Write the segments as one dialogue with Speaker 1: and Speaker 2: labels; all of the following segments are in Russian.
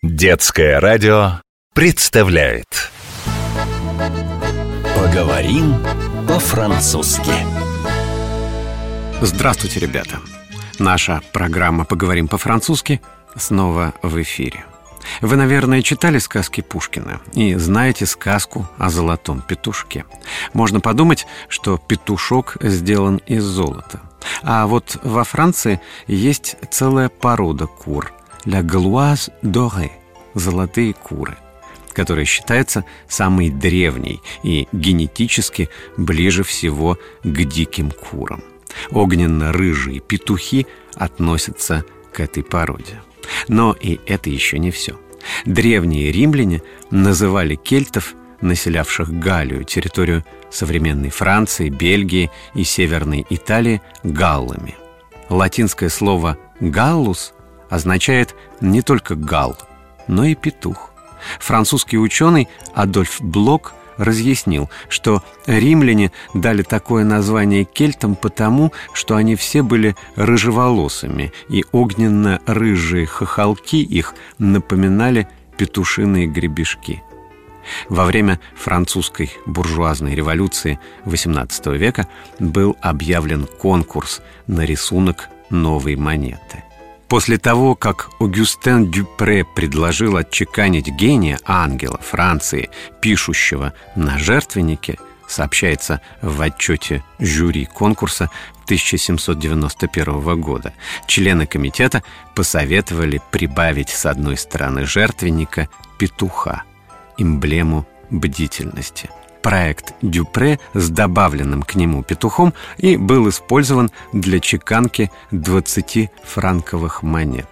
Speaker 1: Детское радио представляет
Speaker 2: Поговорим по-французски
Speaker 3: Здравствуйте, ребята! Наша программа «Поговорим по-французски» снова в эфире. Вы, наверное, читали сказки Пушкина и знаете сказку о золотом петушке. Можно подумать, что петушок сделан из золота. А вот во Франции есть целая порода кур – «la galoise dorée» – золотые куры – которая считается самой древней и генетически ближе всего к диким курам. Огненно-рыжие петухи относятся к этой породе. Но и это еще не все. Древние римляне называли кельтов, населявших Галлию, территорию современной Франции, Бельгии и Северной Италии, галлами. Латинское слово «галлус» означает не только гал, но и петух. Французский ученый Адольф Блок разъяснил, что римляне дали такое название кельтам потому, что они все были рыжеволосыми, и огненно-рыжие хохолки их напоминали петушиные гребешки. Во время французской буржуазной революции XVIII века был объявлен конкурс на рисунок новой монеты. После того, как Огюстен Дюпре предложил отчеканить гения ангела Франции, пишущего на жертвеннике, сообщается в отчете жюри конкурса 1791 года. Члены комитета посоветовали прибавить с одной стороны жертвенника петуха, эмблему бдительности – проект Дюпре с добавленным к нему петухом и был использован для чеканки 20-франковых монет.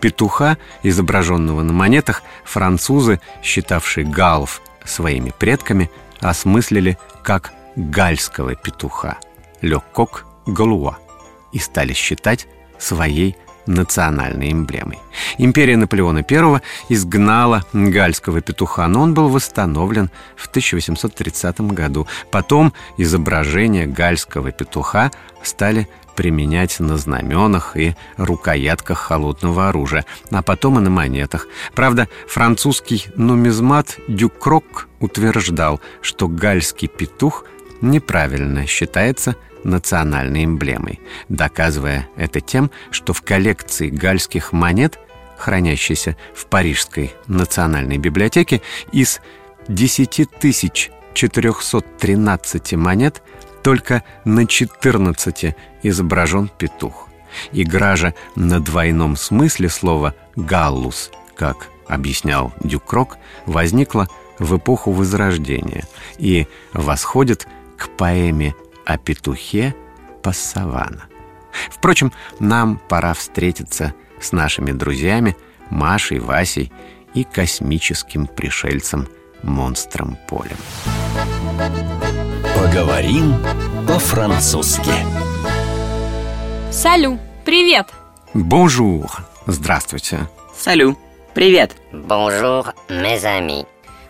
Speaker 3: Петуха, изображенного на монетах, французы, считавшие галлов своими предками, осмыслили как гальского петуха – «Лекок Галуа» и стали считать своей национальной эмблемой. Империя Наполеона I изгнала гальского петуха, но он был восстановлен в 1830 году. Потом изображения гальского петуха стали применять на знаменах и рукоятках холодного оружия, а потом и на монетах. Правда, французский нумизмат Дюкрок утверждал, что гальский петух неправильно считается – национальной эмблемой, доказывая это тем, что в коллекции гальских монет, хранящейся в Парижской национальной библиотеке, из 10 413 монет только на 14 изображен петух. Игра же на двойном смысле слова «галлус», как объяснял Дюкрок, возникла в эпоху Возрождения и восходит к поэме о петухе Пассавана. Впрочем, нам пора встретиться с нашими друзьями Машей, Васей и космическим пришельцем монстром Полем.
Speaker 2: Поговорим по-французски
Speaker 4: Салю, привет!
Speaker 3: Bonjour! Здравствуйте!
Speaker 5: Салю, привет!
Speaker 6: Mes amis.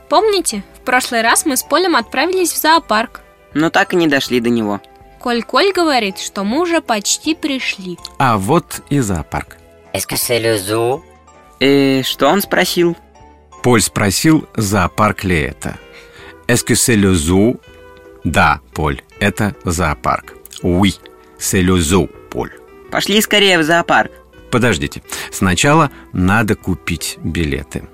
Speaker 4: Помните, в прошлый раз мы с Полем отправились в зоопарк?
Speaker 5: Но так и не дошли до него
Speaker 4: Коль-Коль говорит, что мы уже почти пришли
Speaker 3: А вот и зоопарк.
Speaker 6: Est-ce que c'est le zoo
Speaker 5: Э, что он спросил?
Speaker 3: Поль спросил, зоопарк ли это. Zoo? Да, Поль, это зоопарк. Le zoo, Поль.
Speaker 5: Пошли скорее в зоопарк
Speaker 3: Подождите, сначала надо купить билеты.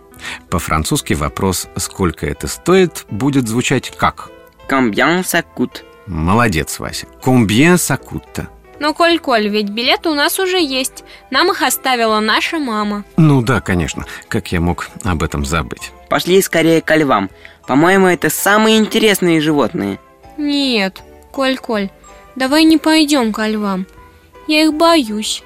Speaker 3: По-французски вопрос «сколько это стоит» будет звучать как?
Speaker 5: Ça coûte?
Speaker 3: Молодец, Вася. Ça coûte?
Speaker 4: Но, Коль-Коль, ведь билеты у нас уже есть Нам их оставила наша мама
Speaker 3: Ну да, конечно. Как я мог об этом забыть?
Speaker 5: Пошли скорее ко львам По-моему, это самые интересные животные
Speaker 4: Нет, Коль-Коль, давай не пойдем ко львам Я их боюсь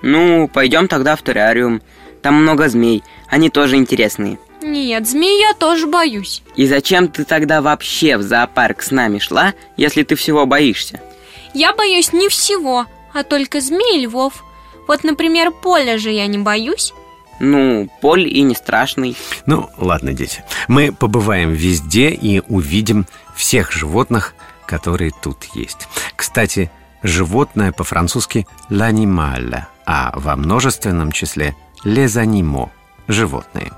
Speaker 5: Ну, пойдем тогда в террариум Там много змей, они тоже интересные
Speaker 4: Нет, змей я тоже боюсь
Speaker 5: И зачем ты тогда вообще в зоопарк с нами шла, если ты всего боишься?
Speaker 4: Я боюсь не всего, а только змей и львов Вот, например, поля же я не боюсь
Speaker 5: Ну, Поль и не страшный
Speaker 3: Ну, ладно, дети. Мы побываем везде и увидим всех животных, которые тут есть. Кстати, животное по-французски «l'animal», а во множественном числе «les animaux». животные.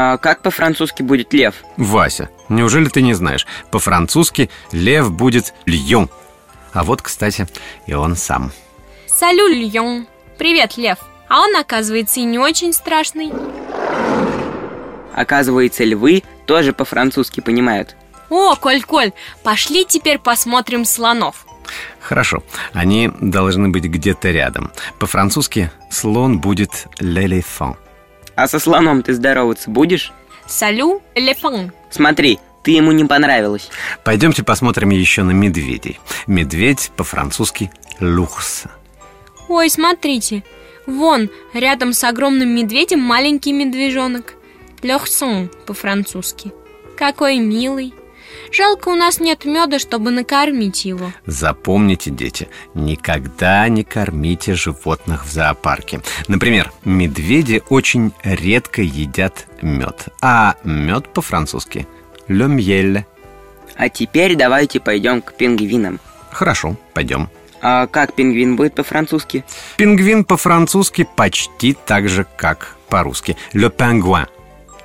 Speaker 5: А как по-французски будет лев?
Speaker 3: Вася, неужели ты не знаешь? По-французски лев будет льон. А вот, кстати, и он сам.
Speaker 4: Салю, Льон. Привет, Лев. А он, оказывается, и не очень страшный.
Speaker 5: Оказывается, львы тоже по-французски понимают.
Speaker 4: О, Коль-Коль, пошли теперь посмотрим слонов.
Speaker 3: Хорошо, они должны быть где-то рядом. По-французски слон будет l'éléphant.
Speaker 5: А со слоном ты здороваться будешь?
Speaker 4: Салю, элефан.
Speaker 5: Смотри, ты ему не понравилась.
Speaker 3: Пойдемте посмотрим еще на медведей. Медведь по-французски «l'ours».
Speaker 4: Ой, смотрите. Вон, рядом с огромным медведем маленький медвежонок. Лёхсон по-французски. Какой милый. Жалко, у нас нет меда, чтобы накормить его.
Speaker 3: Запомните, дети, никогда не кормите животных в зоопарке. Например, медведи очень редко едят мед, а мед по-французски «le miel».
Speaker 5: А теперь давайте пойдем к пингвинам.
Speaker 3: Хорошо, пойдем.
Speaker 5: А как пингвин будет по-французски?
Speaker 3: Пингвин по-французски почти так же, как по-русски. «Le pingouin».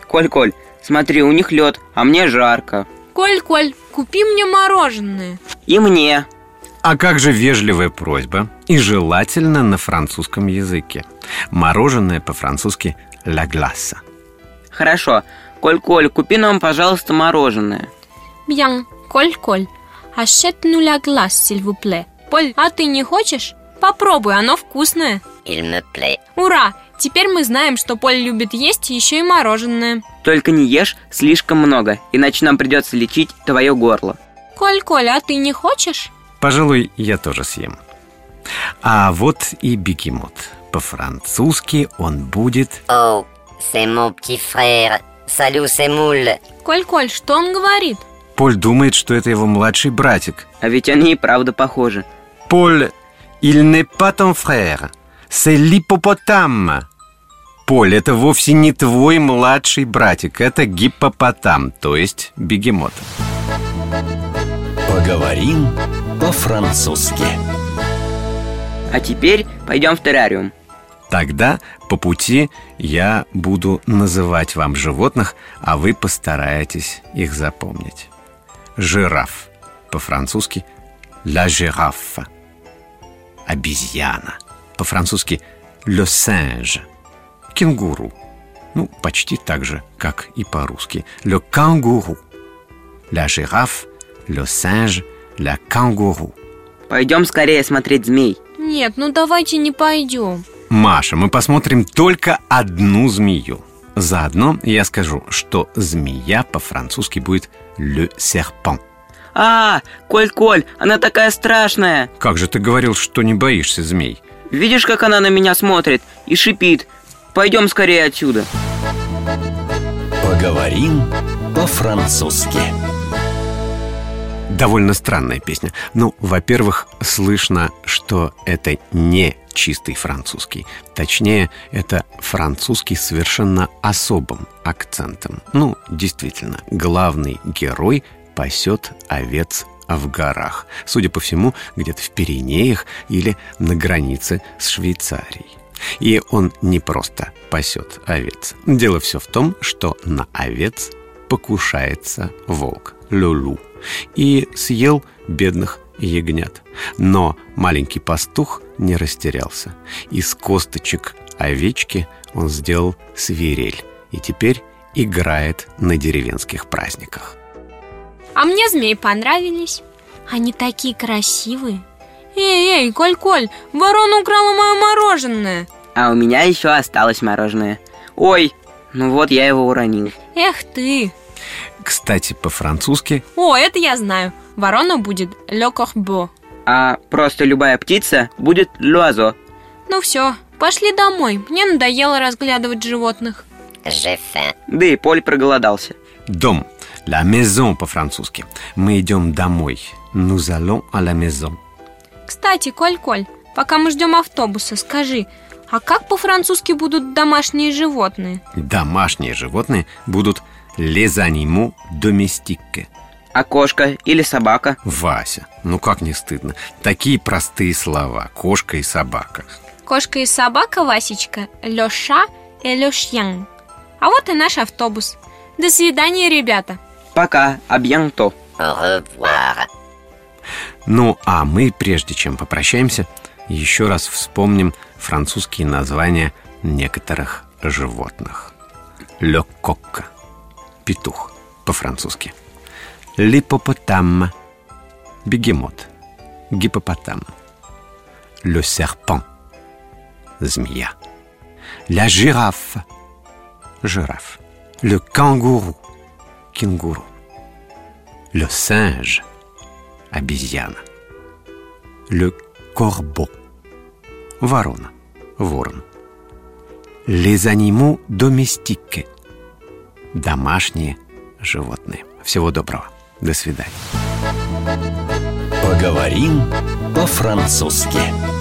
Speaker 5: Коль-Коль, смотри, у них лед, а мне жарко.
Speaker 4: Коль-Коль, купи мне мороженое.
Speaker 5: И мне.
Speaker 3: А как же вежливая просьба? И желательно на французском языке. Мороженое по-французски «la glace».
Speaker 5: Хорошо. Коль-Коль, купи нам, пожалуйста, мороженое.
Speaker 4: Bien, Коль-Коль, achète-nous la glace, s'il vous plaît. Поль, а ты не хочешь? Попробуй, оно вкусное.
Speaker 6: Il me plaît.
Speaker 4: Ура! Теперь мы знаем, что Поль любит есть еще и мороженое.
Speaker 5: Только не ешь слишком много, иначе нам придется лечить твое горло.
Speaker 4: Коль-Коль, а ты не хочешь?
Speaker 3: Пожалуй, я тоже съем. А вот и бегемот. По-французски он будет
Speaker 6: Oh, c'est mon petit frère. Salut, c'est moule.
Speaker 4: Коль-Коль, что он говорит?
Speaker 3: Поль думает, что это его младший братик.
Speaker 5: А ведь они и правда похожи.
Speaker 3: Поль, il n'est pas ton frère, c'est l'hippopotame. Поль, это вовсе не твой младший братик, это гиппопотам, то есть бегемот.
Speaker 2: Поговорим по-французски.
Speaker 5: А теперь пойдем в террариум.
Speaker 3: Тогда по пути я буду называть вам животных, а вы постараетесь их запомнить. Жираф. По-французски «la girafe». Обезьяна. По-французски «le singe». Кенгуру. Ну, почти так же, как и по-русски. «le kangourou». «La girafe», «le singe», «la kangourou».
Speaker 5: Пойдем скорее смотреть змей.
Speaker 4: Нет, ну давайте не пойдем.
Speaker 3: Маша, мы посмотрим только одну змею. Заодно я скажу, что змея по-французски будет «le serpent».
Speaker 5: А, Коль-Коль, она такая страшная.
Speaker 3: Как же ты говорил, что не боишься змей?
Speaker 5: Видишь, как она на меня смотрит и шипит. Пойдем скорее отсюда.
Speaker 2: Поговорим по-французски.
Speaker 3: Довольно странная песня. Ну, во-первых, слышно, что это не чистый французский. Точнее, это французский с совершенно особым акцентом. Ну, действительно, главный герой пасет овец в горах. Судя по всему, где-то в Пиренеях или на границе с Швейцарией. И он не просто пасет овец. Дело все в том, что на овец покушается волк Люлю и съел бедных ягнят. Но маленький пастух не растерялся. Из косточек овечки он сделал свирель и теперь играет на деревенских праздниках.
Speaker 4: А мне змеи понравились. Они такие красивые. Эй, эй, Коль-Коль, ворона украла мое мороженое.
Speaker 5: А у меня еще осталось мороженое. Ой, ну вот я его уронил.
Speaker 4: Эх ты.
Speaker 3: Кстати, по-французски
Speaker 4: О, это я знаю. Ворона будет le corbeau.
Speaker 5: А просто любая птица будет луазо.
Speaker 4: Ну все, пошли домой. Мне надоело разглядывать животных.
Speaker 6: Faim.
Speaker 5: Да и Поль проголодался.
Speaker 3: «дом». «La maison» по-французски. Мы идем домой. «Nous allons à la maison».
Speaker 4: Кстати, Коль-Коль, пока мы ждем автобуса, скажи, а как по-французски будут домашние животные?
Speaker 3: Домашние животные будут «les animaux domestiques».
Speaker 5: А кошка или собака?
Speaker 3: Вася, ну как не стыдно? Такие простые слова. Кошка и собака.
Speaker 4: Кошка и собака, Васечка, et le chien. А вот и наш автобус. До свидания, ребята.
Speaker 5: Пока, а bientôt.
Speaker 6: Au revoir.
Speaker 3: Ну, а мы, прежде чем попрощаемся, еще раз вспомним французские названия некоторых животных. Le coq – петух по-французски. L'hippopotame – бегемот, гипопотам. Le serpent – змея. La girafe – жираф. Le kangourou – кенгуру. Le singe – обезьяна. Le corbeau – ворона, ворон. Les animaux domestiques – домашние животные. Всего доброго. До свидания.
Speaker 2: Поговорим по-французски.